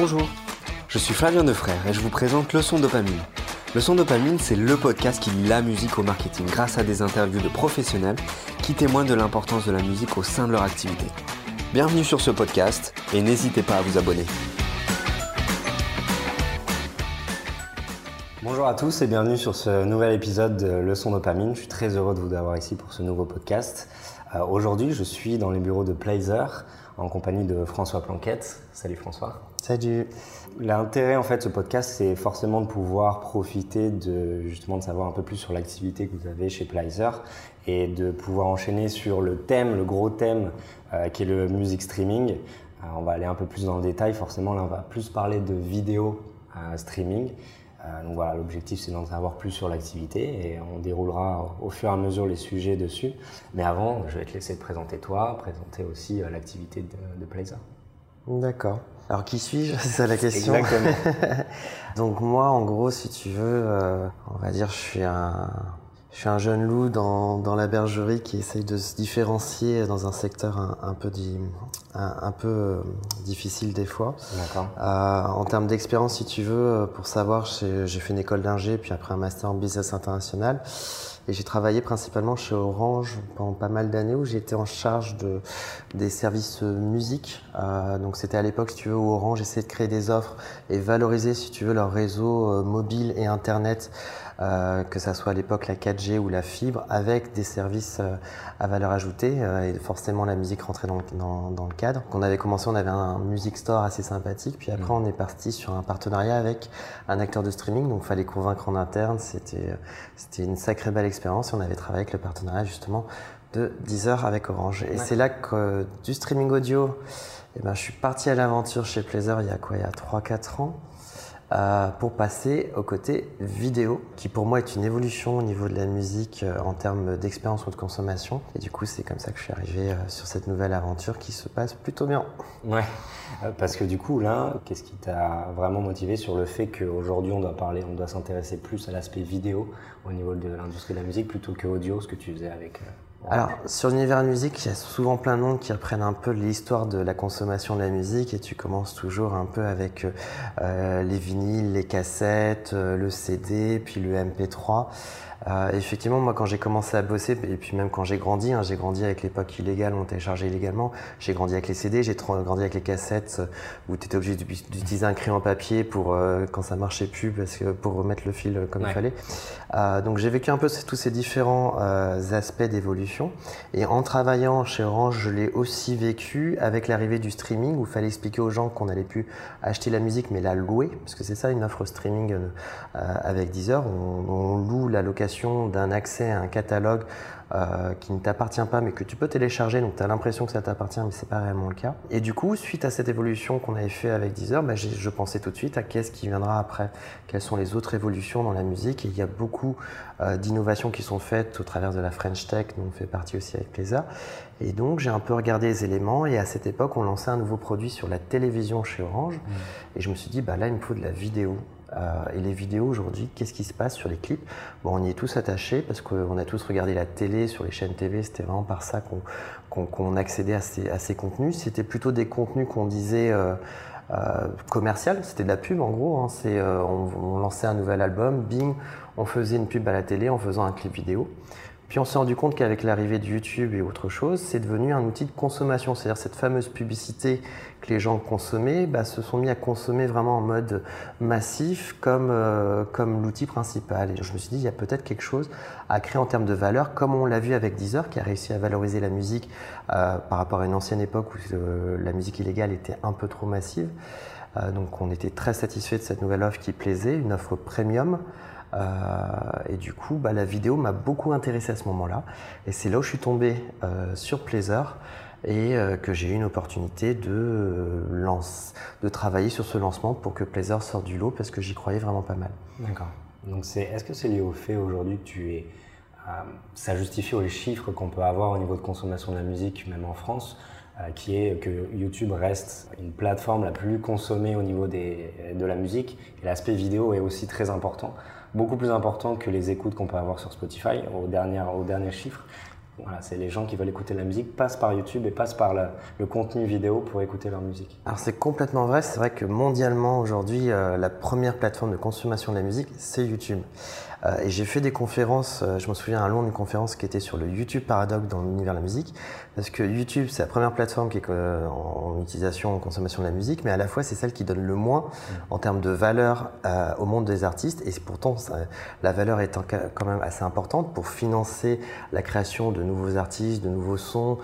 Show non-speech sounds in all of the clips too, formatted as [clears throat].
Bonjour, je suis Flavien Defrère et je vous présente Leçon Dopamine. Leçon Dopamine, c'est le podcast qui lie la musique au marketing grâce à des interviews de professionnels qui témoignent de l'importance de la musique au sein de leur activité. Bienvenue sur ce podcast et n'hésitez pas à vous abonner. Bonjour à tous et bienvenue sur ce nouvel épisode de Leçon Dopamine. Je suis très heureux de vous avoir ici pour ce nouveau podcast. Euh, Aujourd'hui, je suis dans les bureaux de Plazer en compagnie de François Planquette. Salut François. Salut. L'intérêt en fait de ce podcast, c'est forcément de pouvoir profiter de justement de savoir un peu plus sur l'activité que vous avez chez Plazer et de pouvoir enchaîner sur le thème, le gros thème euh, qui est le music streaming. Euh, on va aller un peu plus dans le détail. Forcément, là, on va plus parler de vidéo euh, streaming. Donc voilà, l'objectif c'est d'en savoir plus sur l'activité et on déroulera au fur et à mesure les sujets dessus. Mais avant, je vais te laisser te présenter toi, présenter aussi l'activité de, de. D'accord. Alors qui suis-je? C'est ça la question. Exactement. [laughs] Donc moi, en gros, si tu veux, euh, on va dire, je suis un, je suis un jeune loup dans, dans la bergerie qui essaye de se différencier dans un secteur un, un peu, di- un, un peu euh, difficile des fois. D'accord. Euh, en termes d'expérience, si tu veux, pour savoir, j'ai j'ai fait une école d'ingé, puis après un master en business international. Et j'ai travaillé principalement chez Orange pendant pas mal d'années où j'étais en charge de, des services euh, musique. Euh, donc c'était à l'époque, si tu veux, où Orange essayait de créer des offres et valoriser, si tu veux, leur réseau euh, mobile et Internet, euh, que ça soit à l'époque la 4G ou la fibre, avec des services euh, à valeur ajoutée. euh, et forcément, la musique rentrait dans, le- dans, dans le cadre. Quand on avait commencé, on avait un music store assez sympathique. Puis après, on est parti sur un partenariat avec un acteur de streaming. Donc, fallait convaincre en interne. C'était, une sacrée belle expérience. Et on avait travaillé avec le partenariat, justement, de Deezer avec Orange. Et c'est là que euh, du streaming audio, eh ben, je suis parti à l'aventure chez Plazer il y a quoi? Il y a 3-4 ans? Euh, pour passer au côté vidéo, qui pour moi est une évolution au niveau de la musique euh, en termes d'expérience ou de consommation. Et du coup, c'est comme ça que je suis arrivé euh, sur cette nouvelle aventure qui se passe plutôt bien. Ouais, parce que du coup, là, qu'est-ce qui t'a vraiment motivé sur le fait qu'aujourd'hui, on doit parler, on doit s'intéresser plus à l'aspect vidéo au niveau de l'industrie de la musique plutôt que audio, ce que tu faisais avec. Euh, Alors, sur l'univers musique, il y a souvent plein de monde qui reprennent un peu l'histoire de la consommation de la musique et tu commences toujours un peu avec euh, les vinyles, les cassettes, euh, le CD, puis le MP3. Euh, effectivement, moi, quand j'ai commencé à bosser, et puis même quand j'ai grandi, hein, j'ai grandi avec l'époque illégale, on téléchargeait illégalement, j'ai grandi avec les CD, j'ai grandi avec les cassettes euh, où tu étais obligé d'utiliser un crayon papier pour euh, quand ça marchait plus, parce que pour remettre le fil comme Ouais. il fallait. Euh, donc j'ai vécu un peu tous ces différents aspects d'évolution. Et en travaillant chez Orange, je l'ai aussi vécu avec l'arrivée du streaming où il fallait expliquer aux gens qu'on n'allait plus acheter la musique mais la louer, parce que c'est ça une offre streaming avec Deezer. On, on loue la location d'un accès à un catalogue euh, qui ne t'appartient pas mais que tu peux télécharger, donc tu as l'impression que ça t'appartient mais c'est pas réellement le cas. Et du coup, suite à cette évolution qu'on avait fait avec Deezer, bah, je pensais tout de suite à qu'est-ce qui viendra après, quelles sont les autres évolutions dans la musique? Et il y a beaucoup euh, d'innovations qui sont faites au travers de la French Tech, dont on fait partie aussi avec Plaza. Et donc j'ai un peu regardé les éléments et à cette époque on lançait un nouveau produit sur la télévision chez Orange et je me suis dit bah là il me faut de la vidéo. Euh, et les vidéos aujourd'hui, qu'est-ce qui se passe sur les clips? Bon, on y est tous attachés parce qu'on a tous regardé la télé sur les chaînes TV. C'était vraiment par ça qu'on accédait à ces, à ces contenus. C'était plutôt des contenus qu'on disait euh, euh, commercial. C'était de la pub en gros. hein. Euh, on, on lançait un nouvel album, bing, on faisait une pub à la télé en faisant un clip vidéo. Puis on s'est rendu compte qu'avec l'arrivée de YouTube et autre chose, c'est devenu un outil de consommation. C'est-à-dire cette fameuse publicité que les gens consommaient, bah, se sont mis à consommer vraiment en mode massif comme, euh, comme l'outil principal. Et je me suis dit, il y a peut-être quelque chose à créer en termes de valeur, comme on l'a vu avec Deezer, qui a réussi à valoriser la musique euh, par rapport à une ancienne époque où euh, la musique illégale était un peu trop massive. Donc on était très satisfait de cette nouvelle offre qui plaisait, une offre premium. Euh, et du coup, bah, la vidéo m'a beaucoup intéressé à ce moment-là. Et c'est là où je suis tombé euh, sur Plazer et euh, que j'ai eu une opportunité de, lance, de travailler sur ce lancement pour que Plazer sorte du lot parce que j'y croyais vraiment pas mal. D'accord. Donc est-ce que c'est lié au fait aujourd'hui que tu es, ça justifie les chiffres qu'on peut avoir au niveau de consommation de la musique, même en France, qui est que YouTube reste une plateforme la plus consommée au niveau des, de la musique et l'aspect vidéo est aussi très important, beaucoup plus important que les écoutes qu'on peut avoir sur Spotify au dernier, au dernier chiffre. Voilà, c'est les gens qui veulent écouter la musique passent par YouTube et passent par le contenu vidéo pour écouter leur musique. Alors c'est complètement vrai, c'est vrai que mondialement aujourd'hui, euh, la première plateforme de consommation de la musique, c'est YouTube. Euh, et j'ai fait des conférences, euh, je me souviens à Londres, une conférence qui était sur le YouTube paradoxe dans l'univers de la musique, parce que YouTube, c'est la première plateforme qui est euh, en utilisation, en consommation de la musique, mais à la fois c'est celle qui donne le moins en termes de valeur au monde des artistes, et pourtant la valeur est quand même assez importante pour financer la création de nouveaux artistes, de nouveaux sons,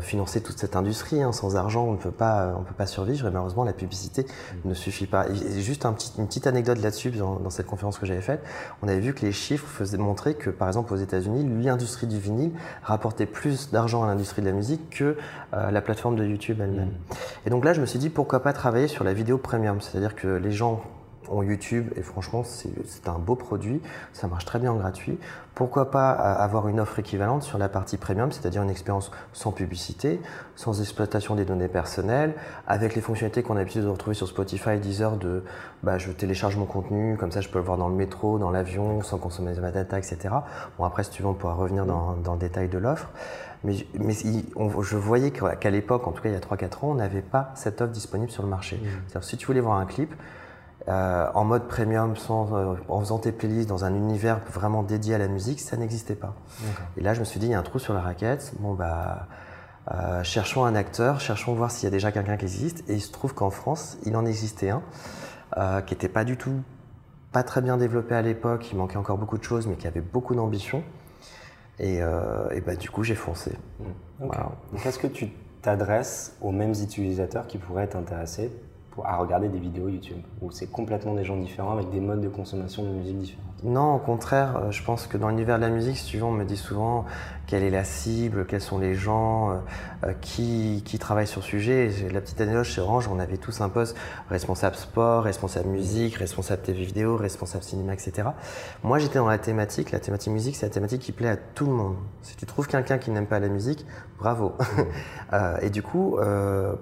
financer toute cette industrie. Hein. Sans argent, on ne peut pas, on peut pas survivre, et malheureusement la publicité ne suffit pas. Et juste un petit, une petite anecdote là-dessus dans, dans, cette conférence que j'avais faite, on avait vu que les chiffres faisaient montrer que, par exemple, aux États-Unis, l'industrie du vinyle rapportait plus d'argent à l'industrie de la musique que euh, la plateforme de YouTube elle-même. Mm. Et donc là, je me suis dit, pourquoi pas travailler sur la vidéo premium? C'est-à-dire que les gens ont YouTube et franchement c'est un beau produit, ça marche très bien en gratuit. Pourquoi pas euh, avoir une offre équivalente sur la partie premium, c'est-à-dire une expérience sans publicité, sans exploitation des données personnelles, avec les fonctionnalités qu'on a l'habitude de retrouver sur Spotify, Deezer, de bah, je télécharge mon contenu, comme ça je peux le voir dans le métro, dans l'avion, sans consommer de ma data, etc. Bon après si tu veux on pourra revenir dans, le détail de l'offre. Mais, mais je voyais qu'à l'époque, en tout cas il y a 3-4 ans, on n'avait pas cette offre disponible sur le marché. Mmh. C'est-à-dire si tu voulais voir un clip, euh, en mode premium, sans, euh, en faisant tes playlists dans un univers vraiment dédié à la musique, ça n'existait pas. Et là, je me suis dit, il y a un trou sur la raquette. Bon, bah, euh, cherchons un acteur, cherchons voir s'il y a déjà quelqu'un qui existe. Et il se trouve qu'en France, il en existait un qui n'était pas du tout, pas très bien développé à l'époque. Il manquait encore beaucoup de choses, mais qui avait beaucoup d'ambition. Et, bah, du coup, j'ai foncé. Mmh. Donc, est-ce que tu t'adresses aux mêmes utilisateurs qui pourraient être intéressés à regarder des vidéos YouTube, où c'est complètement des gens différents avec des modes de consommation de musique différents Non, au contraire, euh, je pense que dans l'univers de la musique, si tu veux, on me dit souvent quelle est la cible, quels sont les gens, euh, euh, qui, qui travaillent sur le sujet. La petite anecdote chez Orange, on avait tous un poste responsable sport, responsable musique, responsable TV vidéo, responsable cinéma, etc. Moi, j'étais dans la thématique. La thématique musique, c'est la thématique qui plaît à tout le monde. Si tu trouves quelqu'un qui n'aime pas la musique, bravo. [laughs] et du coup,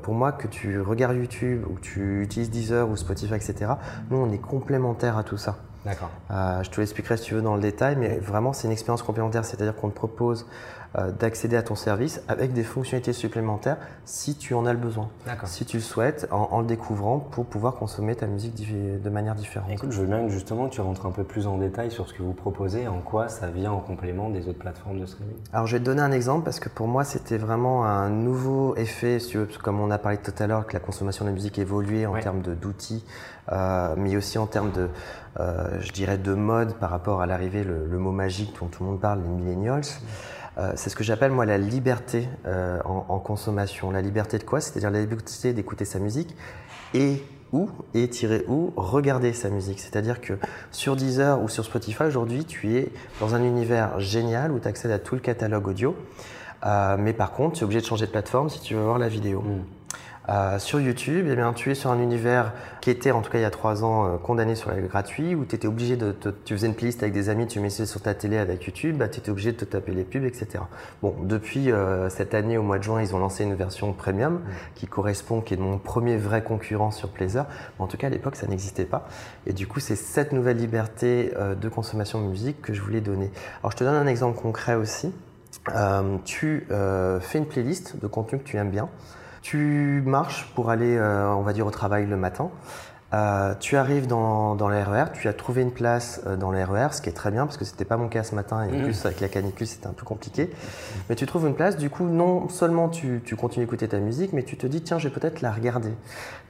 pour moi, que tu regardes YouTube ou que tu utilises Deezer ou Spotify, etc., nous, on est complémentaires à tout ça. D'accord. Euh, je te l'expliquerai si tu veux dans le détail, mais vraiment, c'est une expérience complémentaire, c'est-à-dire qu'on te propose euh, d'accéder à ton service avec des fonctionnalités supplémentaires si tu en as le besoin. Si tu le souhaites, en, le découvrant pour pouvoir consommer ta musique de manière différente. Écoute, je veux bien que justement tu rentres un peu plus en détail sur ce que vous proposez, en quoi ça vient en complément des autres plateformes de streaming. Alors je vais te donner un exemple parce que pour moi c'était vraiment un nouveau effet, comme on a parlé tout à l'heure, que la consommation de la musique évoluait en termes d'outils, euh, mais aussi en termes de, euh, je dirais, de mode par rapport à l'arrivée, le, mot magique dont tout le monde parle, les millennials. Euh, c'est ce que j'appelle moi la liberté euh, en, consommation. La liberté de quoi? C'est-à-dire la liberté d'écouter sa musique et ou et tirer où regarder sa musique. C'est-à-dire que sur Deezer ou sur Spotify aujourd'hui, tu es dans un univers génial où tu accèdes à tout le catalogue audio. Euh, mais par contre, tu es obligé de changer de plateforme si tu veux voir la vidéo. Mm. Euh, sur YouTube, eh bien, tu es sur un univers qui était, en tout cas il y a trois ans, euh, condamné sur le gratuit, où tu étais obligé de. tu faisais une playlist avec des amis, tu mettais sur ta télé avec YouTube, bah, tu étais obligé de te taper les pubs, etc. Bon, depuis euh, cette année, au mois de juin, ils ont lancé une version premium mmh. qui correspond, qui est mon premier vrai concurrent sur Plazer. en tout cas, à l'époque, ça n'existait pas. Et du coup, c'est cette nouvelle liberté de consommation de musique que je voulais donner. Alors, je te donne un exemple concret aussi. tu fais une playlist de contenu que tu aimes bien. Tu marches pour aller, euh, on va dire, au travail le matin. Euh, tu arrives dans, dans RER, tu as trouvé une place euh, dans RER, ce qui est très bien parce que c'était pas mon cas ce matin et en mmh. plus avec la canicule c'était un peu compliqué. Mais tu trouves une place, du coup non seulement tu, tu continues d'écouter ta musique, mais tu te dis tiens je vais peut-être la regarder.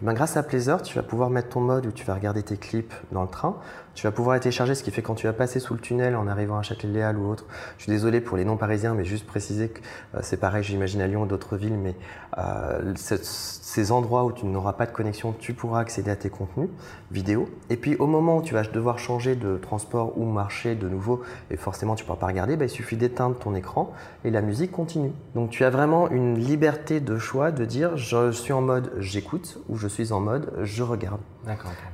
Ben, grâce à Plaisir, tu vas pouvoir mettre ton mode où tu vas regarder tes clips dans le train. Tu vas pouvoir télécharger, ce qui fait quand tu vas passer sous le tunnel en arrivant à Châtelet-Léal ou autre. Je suis désolé pour les non-parisiens, mais juste préciser que euh, c'est pareil, j'imagine à Lyon ou d'autres villes, mais euh, ces endroits où tu n'auras pas de connexion, tu pourras accéder à tes contenus vidéo. Et puis au moment où tu vas devoir changer de transport ou marcher de nouveau, et forcément tu ne pourras pas regarder, bah, il suffit d'éteindre ton écran et la musique continue. Donc tu as vraiment une liberté de choix de dire je suis en mode j'écoute ou je suis en mode je regarde.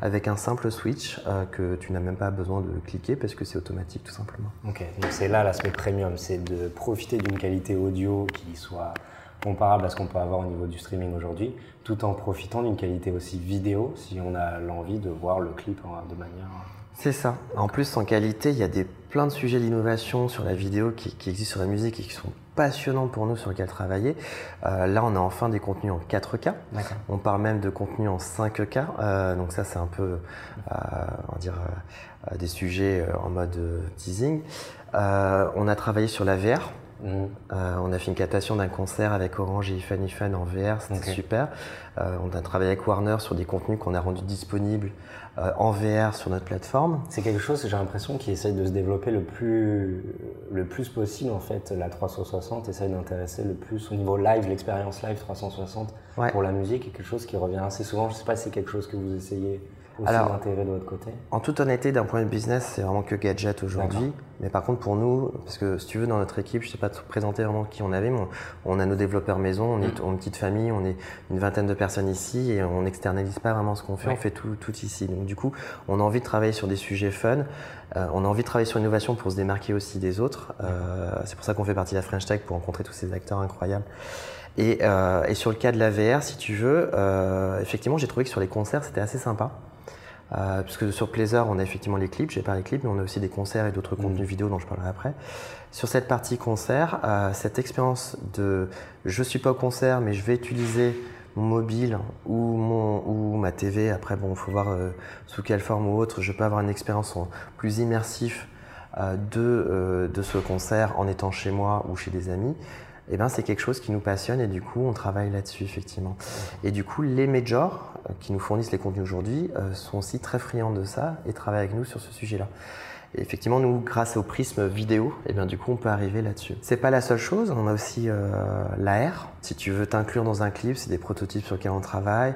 Avec un simple switch euh, que tu n'as même pas besoin de cliquer parce que c'est automatique tout simplement. Ok, donc c'est là l'aspect premium, c'est de profiter d'une qualité audio qui soit comparable à ce qu'on peut avoir au niveau du streaming aujourd'hui, tout en profitant d'une qualité aussi vidéo si on a l'envie de voir le clip de manière. C'est ça. En plus, en qualité, il y a des, plein de sujets d'innovation sur la vidéo qui, qui existent sur la musique et qui sont passionnant pour nous sur lequel travailler. Euh, là, on a enfin des contenus en 4K. On parle même de contenus en 5K. Euh, donc ça, c'est un peu, euh, on va dire, des sujets en mode teasing. on a travaillé sur la VR. Mm. on a fait une captation d'un concert avec Orange et Ifan Ifan en VR, c'était super. on a travaillé avec Warner sur des contenus qu'on a rendus disponibles euh, en VR sur notre plateforme. C'est quelque chose, j'ai l'impression, qui essaye de se développer le plus, le plus possible en fait. La 360 essaye d'intéresser le plus au niveau live, l'expérience live 360 pour la musique, quelque chose qui revient assez souvent. Je ne sais pas si c'est quelque chose que vous essayez alors, de votre côté En toute honnêteté, d'un point de vue business, c'est vraiment que gadget aujourd'hui. Mais par contre, pour nous, parce que si tu veux, dans notre équipe, je ne sais pas te présenter vraiment qui on avait, mais on, a nos développeurs maison, on est mm. une petite famille, on est une vingtaine de personnes ici et on n'externalise pas vraiment ce qu'on fait, on fait tout, tout, ici. Donc du coup, on a envie de travailler sur des sujets fun, euh, on a envie de travailler sur l'innovation pour se démarquer aussi des autres. Euh, c'est pour ça qu'on fait partie de la French Tech, pour rencontrer tous ces acteurs incroyables. Et, euh, et sur le cas de la VR, si tu veux, effectivement, j'ai trouvé que sur les concerts, c'était assez sympa. Euh, puisque sur Plaisir, on a effectivement les clips, j'ai pas les clips, mais on a aussi des concerts et d'autres contenus mm. vidéo dont je parlerai après. Sur cette partie concert, euh, cette expérience de je suis pas au concert, mais je vais utiliser mon mobile ou, mon, ou ma TV, après bon, il faut voir euh, sous quelle forme ou autre, je peux avoir une expérience plus immersif de, de ce concert en étant chez moi ou chez des amis eh ben, c'est quelque chose qui nous passionne et du coup, on travaille là-dessus, effectivement. Et du coup, les majors euh, qui nous fournissent les contenus aujourd'hui euh, sont aussi très friands de ça et travaillent avec nous sur ce sujet-là. Et effectivement, nous, grâce au prisme vidéo, eh bien, du coup, on peut arriver là-dessus. C'est pas la seule chose, on a aussi euh, l'AR. Si tu veux t'inclure dans un clip, c'est des prototypes sur lesquels on travaille.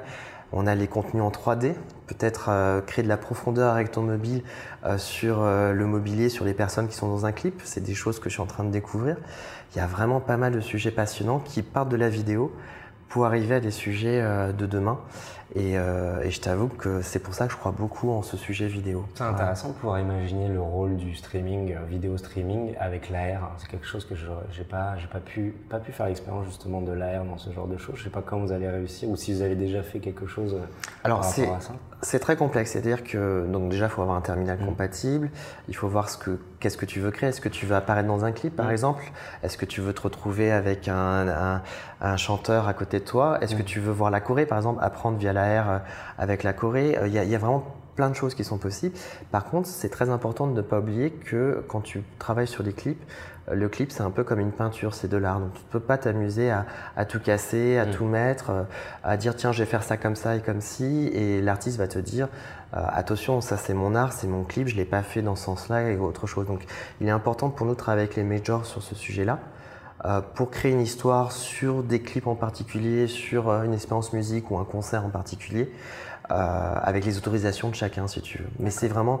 On a les contenus en 3D, peut-être euh, créer de la profondeur avec ton mobile euh, sur euh, le mobilier, sur les personnes qui sont dans un clip. C'est des choses que je suis en train de découvrir. Il y a vraiment pas mal de sujets passionnants qui partent de la vidéo pour arriver à des sujets de demain. Euh, et, je t'avoue que c'est pour ça que je crois beaucoup en ce sujet vidéo. C'est intéressant de pouvoir imaginer le rôle du streaming, euh, vidéo streaming avec l'AR. C'est quelque chose que je n'ai pas, pas, pu, pas pu faire l'expérience justement de l'AR dans ce genre de choses. Je ne sais pas comment vous allez réussir ou si vous avez déjà fait quelque chose euh, Alors, par rapport à ça. C'est très complexe. C'est-à-dire que donc déjà, il faut avoir un terminal mm. compatible. Il faut voir ce que, qu'est-ce que tu veux créer. Est-ce que tu veux apparaître dans un clip, par mm. exemple? Est-ce que tu veux te retrouver avec un, un, chanteur à côté de toi? Est-ce que mm. tu veux voir la Corée, par exemple, apprendre via la euh, avec la Corée. Euh, il y, a vraiment plein de choses qui sont possibles. Par contre, c'est très important de ne pas oublier que quand tu travailles sur des clips, euh, le clip, c'est un peu comme une peinture, c'est de l'art. Donc, tu ne peux pas t'amuser à, tout casser, à mm. tout mettre, à dire tiens, je vais faire ça comme ça et comme ci. Et l'artiste va te dire attention, ça c'est mon art, c'est mon clip, je ne l'ai pas fait dans ce sens-là et autre chose. Donc, il est important pour nous de travailler avec les majors sur ce sujet-là. Euh, pour créer une histoire sur des clips en particulier, sur euh, une expérience musique ou un concert en particulier, euh, avec les autorisations de chacun si tu veux. Mais c'est vraiment,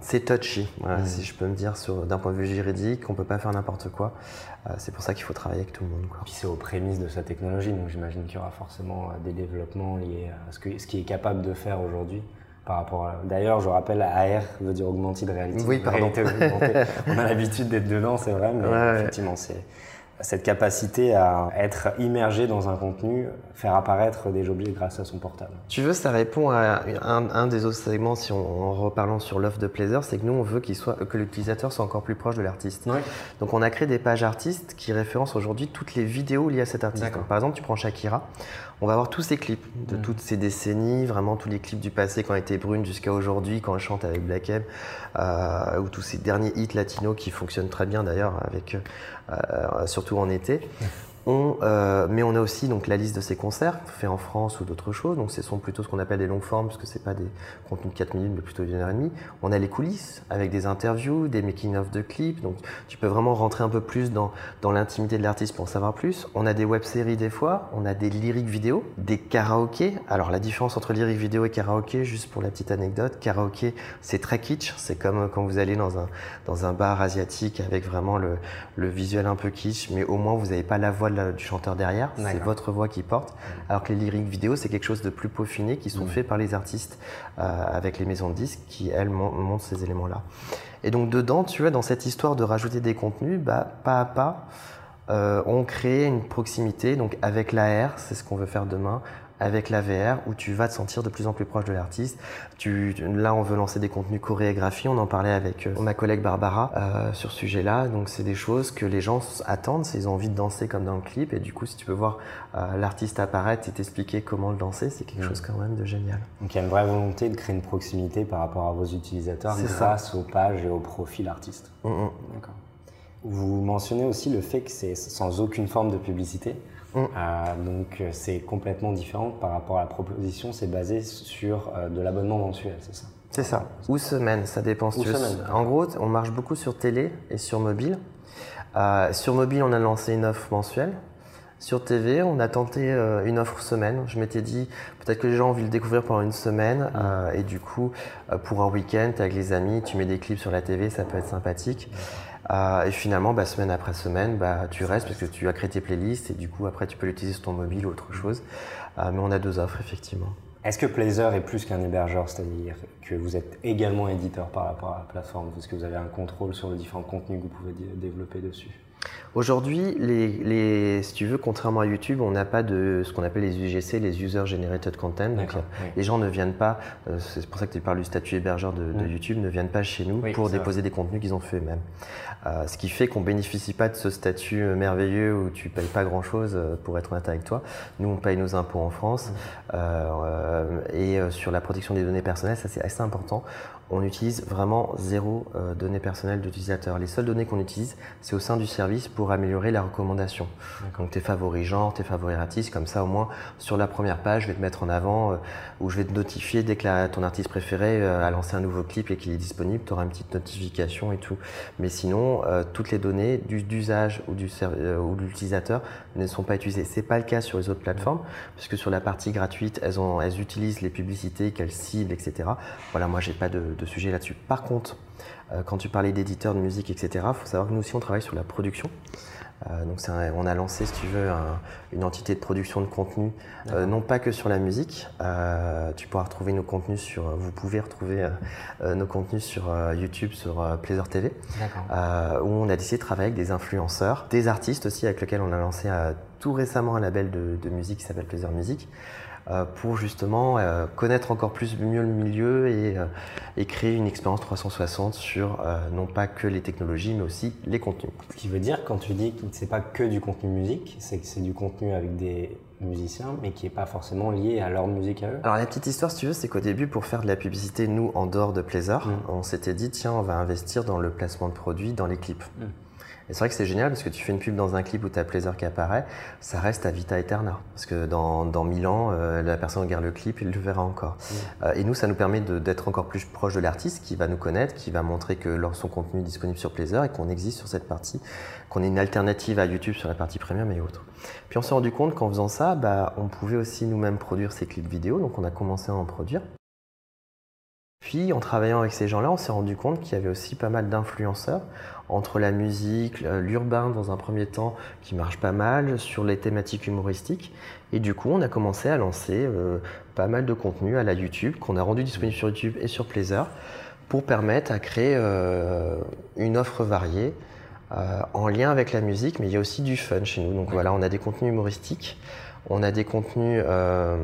c'est touchy, mmh. si je peux me dire, d'un point de vue juridique, on peut pas faire n'importe quoi. c'est pour ça qu'il faut travailler avec tout le monde. Quoi. Puis c'est aux prémices de sa technologie, donc j'imagine qu'il y aura forcément des développements liés à ce, que, ce qui est capable de faire aujourd'hui par rapport à... D'ailleurs, je rappelle, AR veut dire augmented reality. Oui, pardon. [laughs] On a l'habitude d'être dedans, c'est vrai, mais effectivement, c'est cette capacité à être immergé dans un contenu, faire apparaître des objets grâce à son portable. Tu veux, ça répond à un, des autres segments, si on, en reparlant sur l'offre de plaisir, c'est que nous, on veut soit, que l'utilisateur soit encore plus proche de l'artiste. Donc, on a créé des pages artistes qui référencent aujourd'hui toutes les vidéos liées à cet artiste. par exemple, tu prends Shakira, on va avoir tous ces clips de mm. toutes ces décennies, vraiment tous les clips du passé quand elle était brune jusqu'à aujourd'hui, quand elle chante avec Black M, euh, ou tous ces derniers hits latinos qui fonctionnent très bien d'ailleurs, avec euh, surtout en été. Euh, mais on a aussi donc la liste de ces concerts faits en France ou d'autres choses. Donc ce sont plutôt ce qu'on appelle des longues formes, parce que c'est pas des contenus de 4 minutes, mais plutôt d'une heure et demie. On a les coulisses avec des interviews, des making-of de clips. Donc tu peux vraiment rentrer un peu plus dans, l'intimité de l'artiste pour en savoir plus. On a des web-séries des fois, on a des lyriques vidéo, des karaokés. Alors la différence entre lyrique vidéo et karaoké, juste pour la petite anecdote, karaoké c'est très kitsch. C'est comme quand vous allez dans un, dans un bar asiatique avec vraiment le, le visuel un peu kitsch, mais au moins vous n'avez pas la voix de du chanteur derrière, c'est votre voix qui porte. Alors que les lyriques vidéo, c'est quelque chose de plus peaufiné qui sont mm. faits par les artistes euh, avec les maisons de disques qui, elles, montrent ces éléments-là. Et donc dedans, tu vois, dans cette histoire de rajouter des contenus, bah, pas à pas, euh, on crée une proximité donc avec l'AR, c'est ce qu'on veut faire demain, avec la VR où tu vas te sentir de plus en plus proche de l'artiste. là, on veut lancer des contenus chorégraphie. On en parlait avec euh, ma collègue Barbara euh, sur ce sujet-là. Donc, c'est des choses que les gens attendent. Ils ont envie de danser comme dans le clip. Et du coup, si tu peux voir euh, l'artiste apparaître et t'expliquer comment le danser, c'est quelque mm. chose quand même de génial. Donc, il y a une vraie volonté de créer une proximité par rapport à vos utilisateurs grâce aux pages et aux profils artistes. Mm, mm. D'accord. Vous mentionnez aussi le fait que c'est sans aucune forme de publicité. Mm. Euh, donc euh, c'est complètement différent par rapport à la proposition, c'est basé sur euh, de l'abonnement mensuel, c'est ça? C'est ça. Ou semaine, ça dépend. Ou semaine. En gros, on marche beaucoup sur télé et sur mobile. sur mobile, on a lancé une offre mensuelle. Sur TV, on a tenté une offre semaine. Je m'étais dit, peut-être que les gens ont envie de le découvrir pendant une semaine. Mm. et du coup, pour un week-end, avec les amis, tu mets des clips sur la TV, ça peut être sympathique. Euh, et finalement, bah, semaine après semaine, bah, tu restes parce que tu as créé tes playlists et du coup, après, tu peux l'utiliser sur ton mobile ou autre chose. Euh, mais on a deux offres, effectivement. Est-ce que Plazer est plus qu'un hébergeur, c'est-à-dire que vous êtes également éditeur par rapport à la plateforme? Parce que vous avez un contrôle sur les différents contenus que vous pouvez développer dessus? Aujourd'hui, les, si tu veux, contrairement à YouTube, on n'a pas de ce qu'on appelle les UGC, les User Generated Content. Donc, les gens ne viennent pas, euh, c'est pour ça que tu parles du statut hébergeur de, mm. YouTube, ne viennent pas chez nous pour déposer des contenus qu'ils ont fait eux-mêmes. Euh, ce qui fait qu'on bénéficie pas de ce statut merveilleux où tu payes pas grand-chose euh, pour être honnête avec toi. Nous, on paye nos impôts en France. Mm. et sur la protection des données personnelles, ça c'est assez important on utilise vraiment zéro euh, données personnelles d'utilisateur. Les seules données qu'on utilise, c'est au sein du service pour améliorer la recommandation. Donc tes favoris genre, tes favoris artistes, comme ça au moins sur la première page, je vais te mettre en avant euh, ou je vais te notifier dès que ton artiste préféré euh, a lancé un nouveau clip et qu'il est disponible, tu auras une petite notification et tout. Mais sinon, toutes les données d'usage ou, du, ou de l'utilisateur ne sont pas utilisées. C'est pas le cas sur les autres plateformes, puisque sur la partie gratuite, elles, ont, elles utilisent les publicités qu'elles ciblent, etc. Voilà, moi j'ai pas de de sujets là-dessus. Par contre, euh, quand tu parlais d'éditeurs de musique, etc., il faut savoir que nous aussi, on travaille sur la production. Euh, donc on a lancé, si tu veux, une entité de production de contenu, euh, non pas que sur la musique. tu pourras retrouver nos contenus sur, vous pouvez retrouver nos contenus sur YouTube, sur Pleasure TV, où on a décidé de travailler avec des influenceurs, des artistes aussi, avec lesquels on a lancé tout récemment un label de, de musique qui s'appelle Pleasure Music. Euh, pour justement euh, connaître encore plus mieux le milieu et, euh, et créer une expérience 360 sur non pas que les technologies mais aussi les contenus. Ce qui veut dire quand tu dis que c'est pas que du contenu musique, c'est que c'est du contenu avec des musiciens mais qui n'est pas forcément lié à leur musique à eux. Alors la petite histoire si tu veux c'est qu'au début pour faire de la publicité nous en dehors de Plaisir, mm. on s'était dit tiens on va investir dans le placement de produits dans les clips. Mm. Et c'est vrai que c'est génial parce que tu fais une pub dans un clip où tu as plaisir qui apparaît, ça reste à vita eterna. Parce que dans, dans 1000 ans, euh, la personne regarde le clip, il le verra encore. Mm. Euh, et nous, ça nous permet d'être encore plus proche de l'artiste qui va nous connaître, qui va montrer que son contenu est disponible sur Plaisir et qu'on existe sur cette partie, qu'on est une alternative à YouTube sur la partie premium et autres. Puis on s'est rendu compte qu'en faisant ça, bah, on pouvait aussi nous-mêmes produire ces clips vidéo, donc on a commencé à en produire. Puis en travaillant avec ces gens-là, on s'est rendu compte qu'il y avait aussi pas mal d'influenceurs entre la musique, l'urbain dans un premier temps qui marche pas mal, sur les thématiques humoristiques. Et du coup, on a commencé à lancer euh, pas mal de contenu à la YouTube qu'on a rendu disponible sur YouTube et sur Plaisir pour permettre à créer euh, une offre variée euh, en lien avec la musique, mais il y a aussi du fun chez nous. Donc voilà, on a des contenus humoristiques. On a des contenus, euh,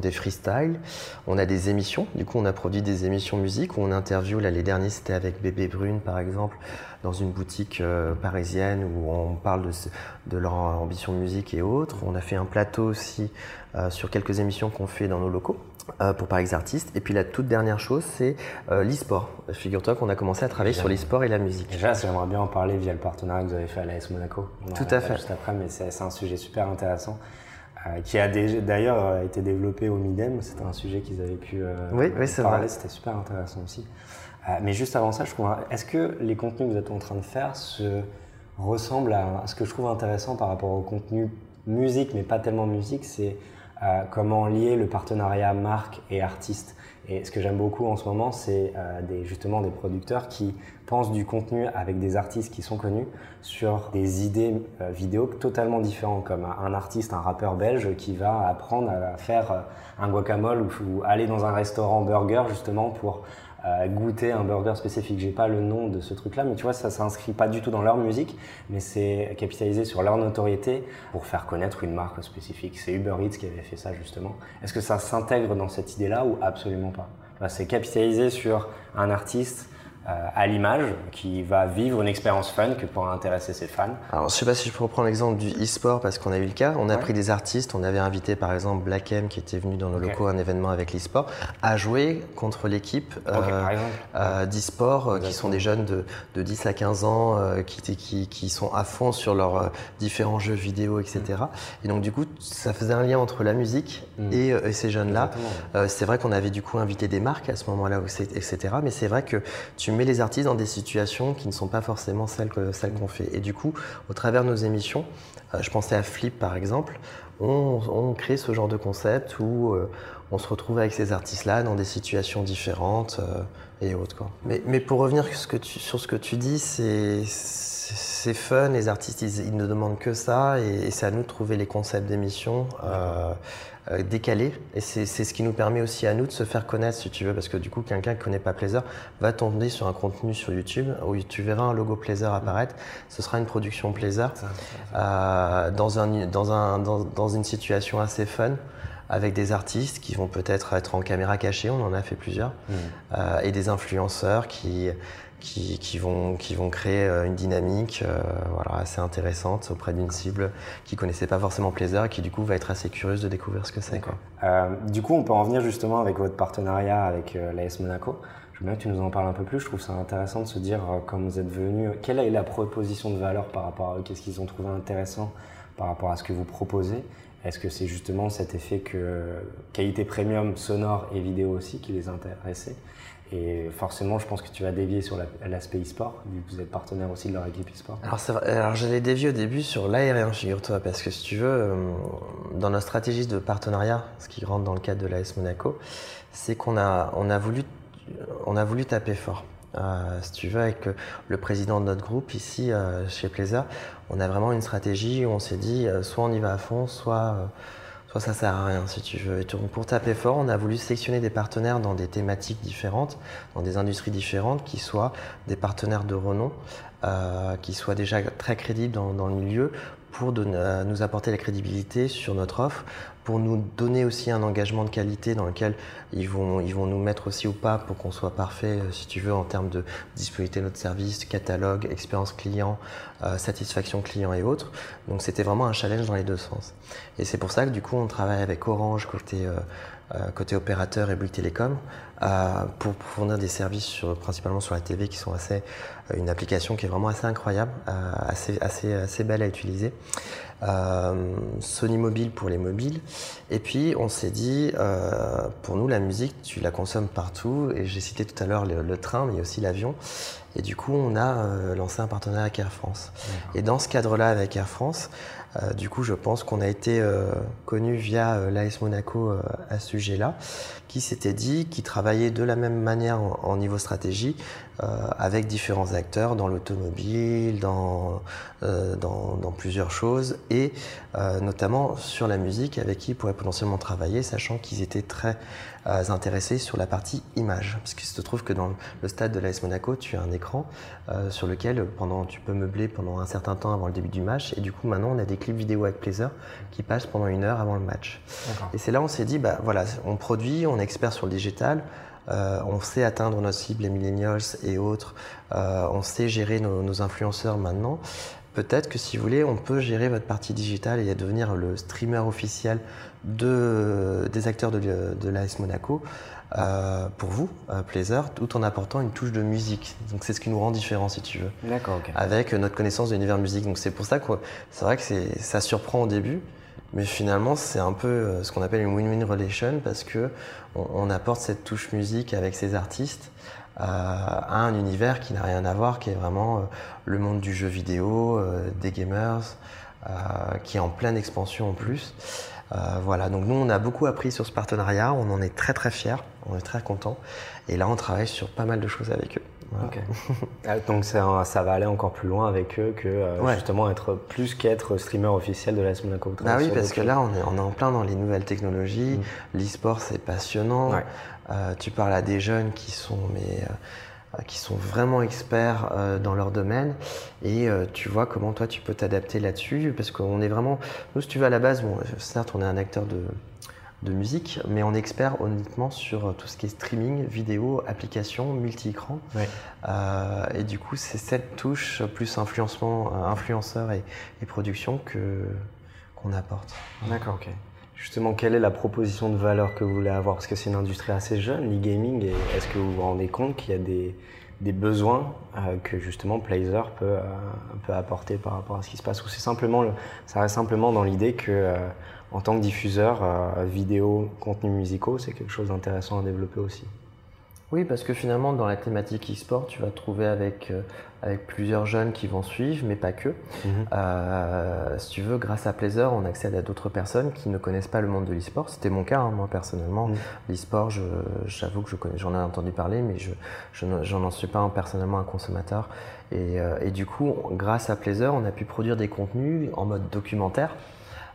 des freestyles, on a des émissions. Du coup, on a produit des émissions musique où on interview. Là, les derniers, c'était avec Bébé Brune, par exemple, dans une boutique euh, parisienne où on parle de, de, leur ambition musique et autres. On a fait un plateau aussi euh, sur quelques émissions qu'on fait dans nos locaux. pour Paris Artistes. Et puis la toute dernière chose, c'est l'e-sport. Figure-toi qu'on a commencé à travailler sur l'e-sport et la musique. Déjà, j'aimerais bien en parler via le partenariat que vous avez fait à l'AS Monaco. Tout à fait. Juste après, mais c'est un sujet super intéressant. Euh, qui a d'ailleurs euh, été développé au MIDEM. C'était un sujet qu'ils avaient pu euh, oui, oui, parler. C'était super intéressant aussi. mais juste avant ça, je trouve, est-ce que les contenus que vous êtes en train de faire se ressemblent à, ce que je trouve intéressant par rapport au contenu musique, mais pas tellement musique, c'est comment lier le partenariat marque et artiste. Et ce que j'aime beaucoup en ce moment, c'est des, justement des producteurs qui pensent du contenu avec des artistes qui sont connus sur des idées euh, vidéo totalement différentes, comme un, artiste, un rappeur belge qui va apprendre à faire euh, un guacamole ou, aller dans un restaurant burger justement pour goûter un burger spécifique. J'ai pas le nom de ce truc-là, mais tu vois, ça s'inscrit pas du tout dans leur musique, mais c'est capitaliser sur leur notoriété pour faire connaître une marque spécifique. C'est Uber Eats qui avait fait ça justement. Est-ce que ça s'intègre dans cette idée-là ou absolument pas? C'est capitaliser sur un artiste euh, à l'image, qui va vivre une expérience fun que pourra intéresser ses fans. Alors, je sais pas si je peux reprendre l'exemple du e-sport parce qu'on a eu le cas. On a pris des artistes, on avait invité par exemple Black M qui était venu dans nos locaux à un événement avec l'e-sport, à jouer contre l'équipe euh, euh, d'e-sport qui sont des jeunes de, de 10 à 15 ans qui, qui, qui, sont à fond sur leurs différents jeux vidéo, etc. Mm. Et donc, du coup, ça faisait un lien entre la musique mm. et, et, ces jeunes-là. c'est vrai qu'on avait du coup invité des marques à ce moment-là, etc. Mais c'est vrai que tu met les artistes dans des situations qui ne sont pas forcément celles qu'on celles qu'on fait. Et du coup, au travers de nos émissions, euh, je pensais à Flip par exemple, on, crée ce genre de concept où euh, on se retrouve avec ces artistes-là dans des situations différentes euh, et autres. Quoi. Mais, mais, pour revenir sur ce que tu, dis, c'est fun, les artistes ils, ne demandent que ça et, c'est à nous de trouver les concepts d'émission. Euh, décalé. Et c'est ce qui nous permet aussi à nous de se faire connaître, si tu veux, parce que du coup, quelqu'un qui ne connaît pas Plaisir va tomber sur un contenu sur YouTube où tu verras un logo Plaisir apparaître. Ce sera une production Plaisir euh, dans, un, dans, un, dans, une situation assez fun avec des artistes qui vont peut-être être en caméra cachée, on en a fait plusieurs, mmh. euh, et des influenceurs qui, qui, vont, qui vont créer euh, une dynamique euh, voilà, assez intéressante auprès d'une cible qui ne connaissait pas forcément Plaisir et qui du coup va être assez curieuse de découvrir ce que c'est. Euh, du coup, on peut en venir justement avec votre partenariat avec l'AS Monaco. Je bien que tu nous en parles un peu plus. Je trouve ça intéressant de se dire, quand vous êtes venu, quelle est la proposition de valeur par rapport à eux? Qu'est-ce qu'ils ont trouvé intéressant par rapport à ce que vous proposez? Est-ce que c'est justement cet effet que qualité premium sonore et vidéo aussi qui les intéressait? Et forcément, je pense que tu vas dévier sur l'aspect e-sport, vu que vous êtes partenaire aussi de leur équipe e-sport. Alors, alors j'allais dévier au début sur l'aérien, figure-toi, parce que si tu veux, euh, dans notre stratégie de partenariat, ce qui rentre dans le cadre de l'AS Monaco, c'est qu'on a, on a, voulu, on a voulu taper fort. Euh, si tu veux, avec le président de notre groupe ici euh, chez Plaza, on a vraiment une stratégie où on s'est dit soit on y va à fond, soit soit ça sert à rien si tu veux. Et pour taper fort, on a voulu sélectionner des partenaires dans des thématiques différentes, dans des industries différentes, qui soient des partenaires de renom, euh, qui soient déjà très crédibles dans, dans le milieu, pour euh, nous apporter la crédibilité sur notre offre, pour nous donner aussi un engagement de qualité dans lequel ils vont, ils vont nous mettre aussi au pas pour qu'on soit parfait, euh, si tu veux, en termes de disponibilité de notre service, catalogue, expérience client, euh, satisfaction client et autres. Donc c'était vraiment un challenge dans les deux sens. Et c'est pour ça que du coup on travaille avec Orange côté, côté opérateur et Bouygues Télécom pour, fournir des services sur, principalement sur la TV qui sont assez, une application qui est vraiment assez incroyable, assez, assez, assez belle à utiliser. Euh, Sony Mobile pour les mobiles. Et puis on s'est dit, euh, pour nous la musique, tu la consommes partout. Et j'ai cité tout à l'heure le, train, mais aussi l'avion. Et du coup, on a euh, lancé un partenariat avec Air France. Et dans ce cadre-là, avec Air France, du coup, je pense qu'on a été connu via l'AS Monaco à ce sujet-là, qui s'était dit, qui travaillait de la même manière en niveau stratégie, euh, avec différents acteurs dans l'automobile, dans, euh, dans, dans, plusieurs choses, et euh, notamment sur la musique avec qui ils pourraient potentiellement travailler, sachant qu'ils étaient très intéressés sur la partie image. Parce qu'il se trouve que dans le stade de l'AS Monaco, tu as un écran sur lequel pendant, tu peux meubler pendant un certain temps avant le début du match, et du coup maintenant on a des clips vidéo avec Plaisir qui passent pendant une heure avant le match. Et c'est là où on s'est dit, bah voilà, on produit, on est expert sur le digital, euh, on sait atteindre nos cibles, les millennials et autres. Euh, on sait gérer nos, influenceurs maintenant. Peut-être que si vous voulez, on peut gérer votre partie digitale et devenir le streamer officiel des acteurs de, de l'AS Monaco euh, pour vous, Plaisir, tout en apportant une touche de musique. Donc c'est ce qui nous rend différents, si tu veux. D'accord, Avec notre connaissance de l'univers musique. Donc c'est pour ça que c'est vrai que ça surprend au début. Mais finalement, c'est un peu euh, ce qu'on appelle une win-win relation parce que on, apporte cette touche musique avec ces artistes euh, à un univers qui n'a rien à voir, qui est vraiment euh, le monde du jeu vidéo, des gamers, qui est en pleine expansion en plus. voilà, donc nous on a beaucoup appris sur ce partenariat, on en est très très fiers, on est très contents. Et là on travaille sur pas mal de choses avec eux. [laughs] Ah, donc ça, ça, va aller encore plus loin avec eux que euh, justement être plus qu'être streamer officiel de la Monaco. Ah oui, parce que là on est, on est en plein dans les nouvelles technologies. Mm. L'e-sport c'est passionnant. Euh, tu parles à des jeunes qui sont mais euh, qui sont vraiment experts dans leur domaine et tu vois comment toi tu peux t'adapter là-dessus parce qu'on est vraiment nous si tu veux à la base bon certes on est un acteur de de musique, mais on est expert honnêtement sur tout ce qui est streaming, vidéo, application, multi-écran. Euh, et du coup, c'est cette touche plus influencement, euh, influenceur et, production que qu'on apporte. D'accord, ok. Justement, quelle est la proposition de valeur que vous voulez avoir? Parce que c'est une industrie assez jeune, l'e-gaming, et est-ce que vous vous rendez compte qu'il y a des, des besoins euh, que justement Plazer peut, peut apporter par rapport à ce qui se passe? Ou c'est simplement, ça reste simplement dans l'idée que en tant que diffuseur euh, vidéo, contenu musicaux, c'est quelque chose d'intéressant à développer aussi. Oui, parce que finalement, dans la thématique e-sport, tu vas te trouver avec, euh, avec plusieurs jeunes qui vont suivre, mais pas que. Mhm. Euh, si tu veux, grâce à Plaisir, on accède à d'autres personnes qui ne connaissent pas le monde de l'e-sport. C'était mon cas, hein, moi, personnellement. Mhm. L'e-sport, j'avoue que j'en ai entendu parler, mais je, je n'en suis pas personnellement un consommateur. Et, et, du coup, grâce à Plaisir, on a pu produire des contenus en mode documentaire.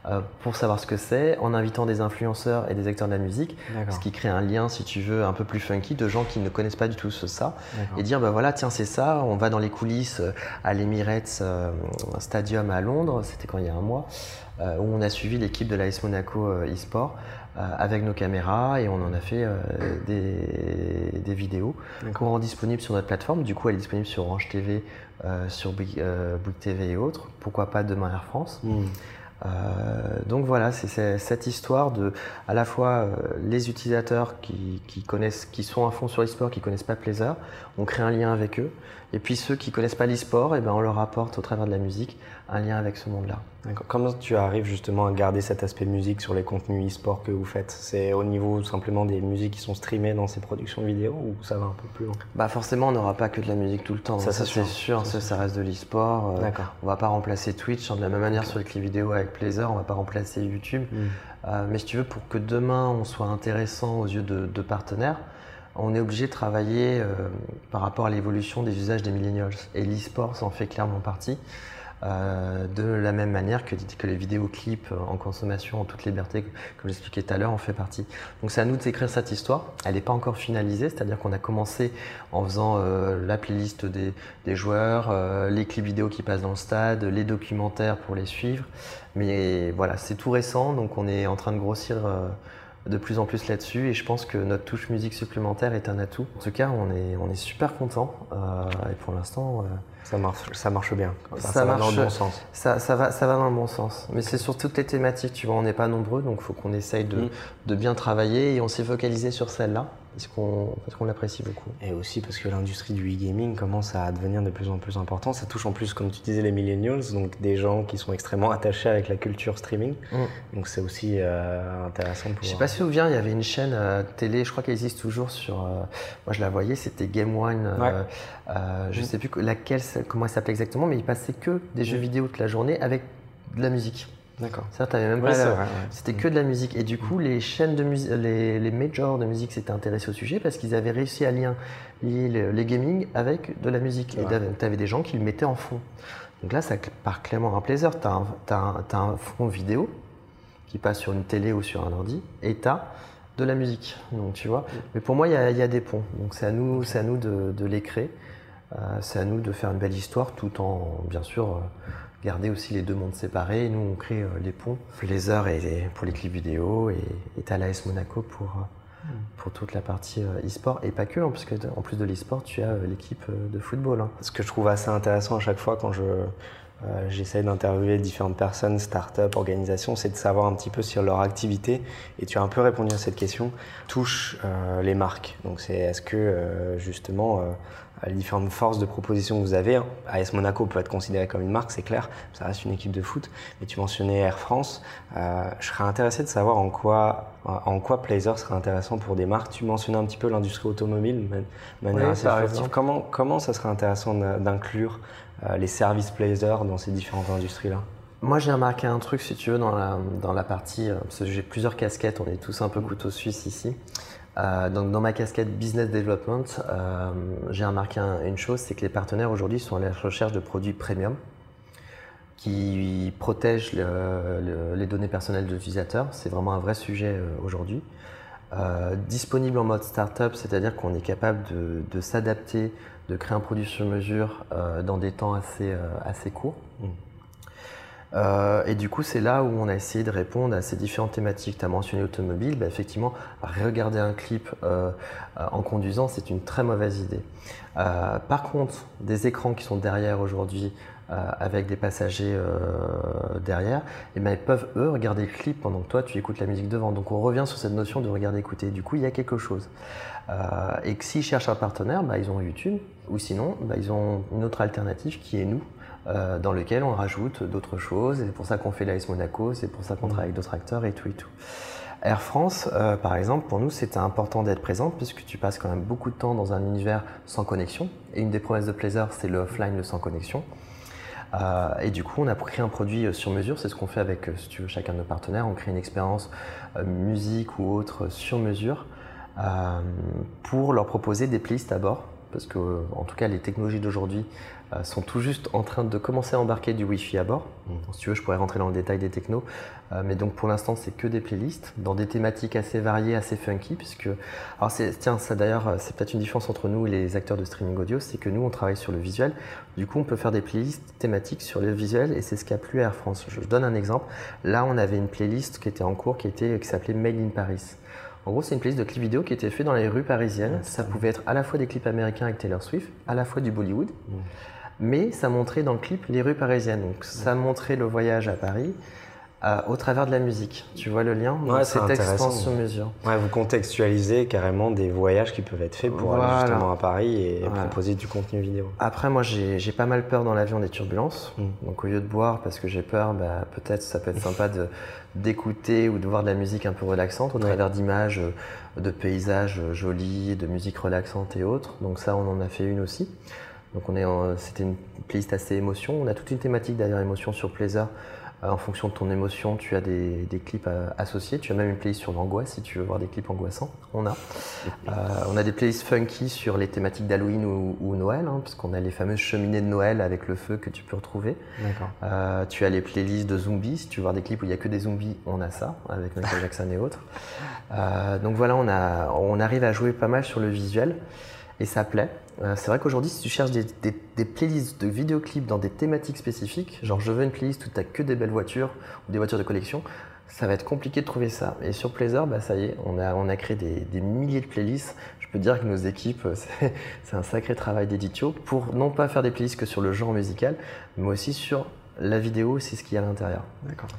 Euh, pour savoir ce que c'est, en invitant des influenceurs et des acteurs de la musique, ce qui crée un lien, si tu veux, un peu plus funky de gens qui ne connaissent pas du tout ce, ça, et dire, bah voilà, tiens, c'est ça, on va dans les coulisses euh, à l'Emirates euh, Stadium à Londres, c'était quand il y a un mois, où on a suivi l'équipe de l'AS Monaco eSport. avec nos caméras et on en a fait des, vidéos qui rend disponibles sur notre plateforme. Du coup, elle est disponible sur Orange TV, sur Bouygues TV et autres. Pourquoi pas demain Air France. Hmm. Euh, donc voilà, c'est cette histoire de à la fois euh, les utilisateurs qui, connaissent, qui sont à fond sur l'e-sport, qui connaissent pas Plaisir, on crée un lien avec eux. Et puis ceux qui connaissent pas l'e-sport, et eh ben on leur apporte au travers de la musique un lien avec ce monde-là. Comment tu arrives justement à garder cet aspect musique sur les contenus e-sport que vous faites? C'est au niveau simplement des musiques qui sont streamées dans ces productions vidéo ou ça va un peu plus loin? Bah forcément, on n'aura pas que de la musique tout le temps. Ça, c'est sûr. Ça, ça, reste de l'e-sport. Euh, on va pas remplacer Twitch de la même manière sur les clips vidéo avec Plaisir. On va pas remplacer YouTube. Hmm. Euh, mais si tu veux, pour que demain on soit intéressant aux yeux de, partenaires, on est obligé de travailler euh, par rapport à l'évolution des usages des millennials. Et l'e-sport s'en fait clairement partie. Euh, de la même manière que, que les vidéoclips en consommation en toute liberté, comme j'expliquais tout à l'heure, en fait partie. Donc c'est à nous d'écrire cette histoire. Elle n'est pas encore finalisée, c'est-à-dire qu'on a commencé en faisant euh, la playlist des, joueurs, euh, les clips vidéo qui passent dans le stade, les documentaires pour les suivre. Mais voilà, c'est tout récent, donc on est en train de grossir de plus en plus là-dessus et je pense que notre touche musique supplémentaire est un atout. En tout cas, on est, on est super content et pour l'instant, ça marche, ça marche bien. ça, marche, va dans le bon sens. Ça, ça, va, ça va dans le bon sens. Mais c'est sur toutes les thématiques, tu vois, on n'est pas nombreux, donc il faut qu'on essaye de, mm. de, bien travailler et on s'est focalisé sur celle-là parce qu'on l'apprécie beaucoup. Et aussi parce que l'industrie du e-gaming commence à devenir de plus en plus importante. Ça touche en plus, comme tu disais, les millennials, donc des gens qui sont extrêmement attachés avec la culture streaming. Mm. Donc c'est aussi euh, intéressant pouvoir... Je sais pas si vous souviens, il y avait une chaîne euh, télé, je crois qu'elle existe toujours sur... Euh, moi je la voyais, c'était Game One. je ne mm. sais plus laquelle comment elle s'appelait exactement, mais il passait que des jeux vidéo toute la journée avec de la musique. D'accord. même C'était que de la musique. Et du coup, les chaînes de musique, les, les majors de musique s'étaient intéressés au sujet parce qu'ils avaient réussi à lier, les, gaming avec de la musique. Et tu avais des gens qui le mettaient en fond. Donc là, ça part clairement un plaisir. Tu as, as, un fond vidéo qui passe sur une télé ou sur un ordi et tu as de la musique. Donc tu vois. Mais pour moi, il y, a des ponts. Donc c'est à nous, à nous de, de les créer. Euh, c'est à nous de faire une belle histoire tout en, bien sûr, euh, garder aussi les deux mondes séparés. Nous, on crée euh, les ponts, les heures et pour les clips vidéo et, et l'AS Monaco pour, hmm. pour toute la partie e-sport et pas que, hein, parce qu'en plus de l'e-sport, tu as l'équipe de football. Hein. Ce que je trouve assez intéressant à chaque fois quand je, j'essaie d'interviewer différentes personnes, start-up, organisations, c'est de savoir un petit peu sur leur activité. Et tu as un peu répondu à cette question. Touche les marques. Donc c'est est-ce que justement les différentes forces de proposition que vous avez. AS Monaco peut être considéré comme une marque, c'est clair, ça reste une équipe de foot. Mais tu mentionnais Air France. Euh, je serais intéressé de savoir en quoi, en quoi Plazer serait intéressant pour des marques. Tu mentionnais un petit peu l'industrie automobile de manière assez Comment, comment ça serait intéressant d'inclure euh, les services Plazer dans ces différentes industries-là moi, j'ai remarqué un truc, si tu veux, dans la, dans la partie, euh, j'ai plusieurs casquettes, on est tous un peu couteau suisse ici. donc dans ma casquette business development, j'ai remarqué une chose, c'est que les partenaires aujourd'hui sont à la recherche de produits premium qui protègent les données personnelles de l'utilisateur. C'est vraiment un vrai sujet aujourd'hui. Euh, disponible en mode startup, c'est-à-dire qu'on est capable de, s'adapter, de créer un produit sur mesure euh, dans des temps assez, euh, courts. Mm. Et du coup, c'est là où on a essayé de répondre à ces différentes thématiques. Tu as mentionné automobile, bah, effectivement, regarder un clip en conduisant, c'est une très mauvaise idée. par contre, des écrans qui sont derrière aujourd'hui, euh, avec des passagers euh, derrière, et ben, ils peuvent eux regarder le clip pendant que toi tu écoutes la musique devant. Donc on revient sur cette notion de regarder écouter. Du coup, il y a quelque chose. Euh, et s'ils cherchent un partenaire, bah, ils ont YouTube, ou sinon, bah, ils ont une autre alternative qui est nous. Dans lequel on rajoute d'autres choses. C'est pour ça qu'on fait l'AS Monaco, c'est pour ça qu'on mmh. travaille avec d'autres acteurs et tout et tout. Air France, par exemple, pour nous, c'était important d'être présente puisque tu passes quand même beaucoup de temps dans un univers sans connexion. Et une des promesses de plaisir, c'est le offline, le sans connexion. Euh, et du coup, on a créé un produit euh, sur mesure. C'est ce qu'on fait avec, euh, si tu veux, chacun de nos partenaires. On crée une expérience musique ou autre sur mesure pour leur proposer des playlists à bord. Parce que, en tout cas, les technologies d'aujourd'hui euh, sont tout juste en train de commencer à embarquer du Wi-Fi à bord. Si tu veux, je pourrais rentrer dans le détail des technos. Euh, mais donc pour l'instant, c'est que des playlists dans des thématiques assez variées, assez funky. Puisque, alors tiens, ça d'ailleurs, c'est peut-être une différence entre nous et les acteurs de streaming audio, c'est que nous, on travaille sur le visuel. Du coup, on peut faire des playlists thématiques sur le visuel et c'est ce qui a plu à Air France. Je donne un exemple. Là, on avait une playlist qui était en cours qui, était, qui s'appelait Made in Paris. En gros, c'est une playlist de clips vidéo qui était fait dans les rues parisiennes. Ça pouvait être à la fois des clips américains avec Taylor Swift, à la fois du Bollywood. Mais ça montrait dans le clip les rues parisiennes. Donc ça montrait le voyage à Paris euh, au travers de la musique. Tu vois le lien? Ouais, C'est sur mesure. Ouais, vous contextualisez carrément des voyages qui peuvent être faits pour aller justement à Paris et proposer du contenu vidéo. Après, moi, j'ai pas mal peur dans l'avion des turbulences. Mm. Donc au lieu de boire parce que j'ai peur, bah, peut-être ça peut être sympa d'écouter ou de voir de la musique un peu relaxante au travers d'images, de paysages jolis, de musique relaxante et autres. Donc ça, on en a fait une aussi. Donc on est c'était une playlist assez émotion. On a toute une thématique derrière émotion sur plaisir. Euh, en fonction de ton émotion, tu as des, clips euh, associés. Tu as même une playlist sur l'angoisse si tu veux voir des clips angoissants. On a. Euh, on a des playlists funky sur les thématiques d'Halloween ou, Noël, hein, puisqu'on a les fameuses cheminées de Noël avec le feu que tu peux retrouver. tu as les playlists de zombies. Si tu veux voir des clips où il n'y a que des zombies, on a ça avec Michael [laughs] Jackson et autres. donc voilà, on, a, on arrive à jouer pas mal sur le visuel et ça plaît. Euh, c'est vrai qu'aujourd'hui, si tu cherches des, playlists de vidéoclips dans des thématiques spécifiques, genre je veux une playlist où tu n'as que des belles voitures ou des voitures de collection, ça va être compliqué de trouver ça. Et sur Plazer, bah, ça y est, on a, on a créé des, milliers de playlists. Je peux dire que nos équipes, [laughs] c'est un sacré travail d'éditio pour non pas faire des playlists que sur le genre musical, mais aussi sur la vidéo, c'est ce qu'il y a à l'intérieur. D'accord.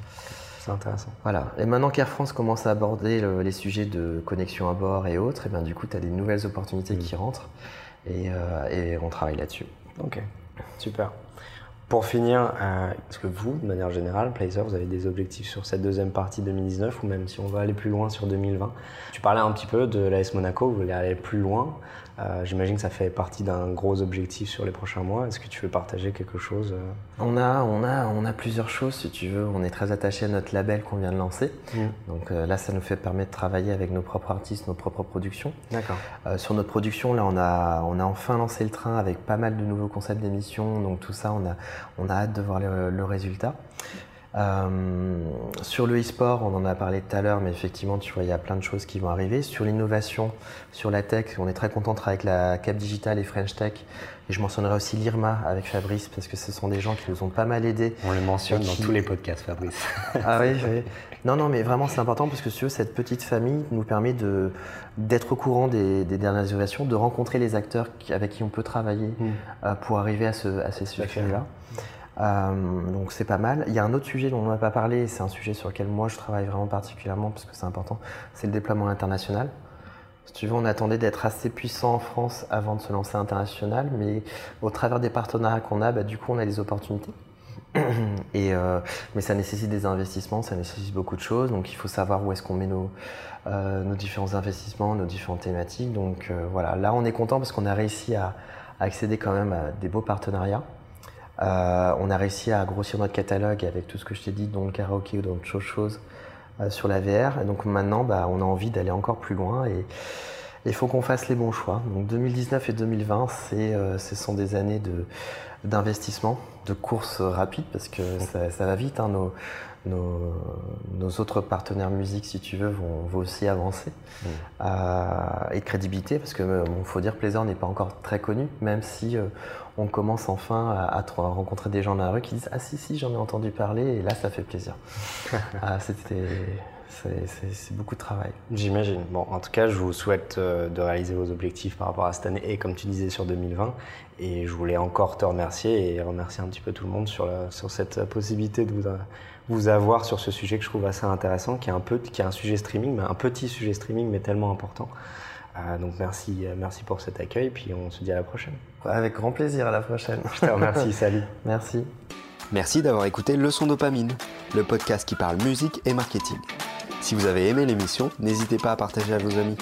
C'est intéressant. Voilà. Et maintenant qu'Air France commence à aborder les sujets de connexion à bord et autres, et bien du coup, tu as des nouvelles opportunités qui mm. rentrent. Euh, et, on travaille là-dessus. Ok, super. Pour finir, euh, est-ce que vous, de manière générale, Placer, vous avez des objectifs sur cette deuxième partie 2019 ou même si on va aller plus loin sur 2020 Tu parlais un petit peu de l'AS Monaco, vous voulez aller plus loin. Euh, j'imagine que ça fait partie d'un gros objectif sur les prochains mois. Est-ce que tu veux partager quelque chose euh on a, on, a, on a plusieurs choses, si tu veux. On est très attaché à notre label qu'on vient de lancer. Mmh. Donc euh, là, ça nous fait permettre de travailler avec nos propres artistes, nos propres productions. D'accord. sur notre production, là, on a, on a enfin lancé le train avec pas mal de nouveaux concepts d'émissions. Donc tout ça, on a, on a hâte de voir le résultat. Euh, sur le e-sport, on en a parlé tout à l'heure, mais effectivement, tu vois, il y a plein de choses qui vont arriver. Sur l'innovation, sur la tech, on est très content de avec la Cap Digital et French Tech. Et je mentionnerai aussi l'IRMA avec Fabrice, parce que ce sont des gens qui nous ont pas mal aidés. On le mentionne dans tous les podcasts, Fabrice. ah oui, oui. Non, non, mais vraiment, c'est important parce que si cette petite famille nous permet d'être au courant des, dernières innovations, de rencontrer les acteurs avec qui on peut travailler mm. euh, pour arriver à, ce, à ces sujets-là. Euh, donc c'est pas mal. Il y a un autre sujet dont on n'a pas parlé, c'est un sujet sur lequel moi je travaille vraiment particulièrement parce que c'est important, c'est le déploiement international. Si tu veux, on attendait d'être assez puissant en France avant de se lancer international, mais au travers des partenariats qu'on a, bah, du coup on a des opportunités. [clears throat] Et, euh, mais ça nécessite des investissements, ça nécessite beaucoup de choses, donc il faut savoir où est-ce qu'on met nos, euh, nos, différents investissements, nos différentes thématiques. Donc voilà, là on est content parce qu'on a réussi à accéder quand même à des beaux partenariats. Euh, on a réussi à grossir notre catalogue avec tout ce que je t'ai dit, dont le karaoké ou d'autres choses, sur la VR. Et donc maintenant, bah, on a envie d'aller encore plus loin et il faut qu'on fasse les bons choix. Donc 2019 et 2020, ce sont des années d'investissement, de, course rapide parce que ça, va vite. Hein, nos, nos, autres partenaires musique, si tu veux, vont, aussi avancer. Mm. Euh, et de crédibilité, parce que bon, faut dire, Plaisir n'est pas encore très connu, même si euh, on commence enfin à, rencontrer des gens dans la rue qui disent Ah si, si, j'en ai entendu parler, et là, ça fait plaisir. [laughs] ah, C'était c'est beaucoup de travail. J'imagine. Bon, en tout cas, je vous souhaite euh, de réaliser vos objectifs par rapport à cette année et comme tu disais sur 2020. Et je voulais encore te remercier et remercier un petit peu tout le monde sur, sur cette possibilité de vous, vous avoir sur ce sujet que je trouve assez intéressant, qui est un peu, qui est un sujet streaming, mais un petit sujet streaming, mais tellement important. Euh, donc merci, euh, merci pour cet accueil, puis on se dit à la prochaine. Avec grand plaisir, à la prochaine. Je te remercie, [laughs] salut. Merci. Merci d'avoir écouté Leçon Dopamine, le podcast qui parle musique et marketing. Si vous avez aimé l'émission, n'hésitez pas à partager à vos amis.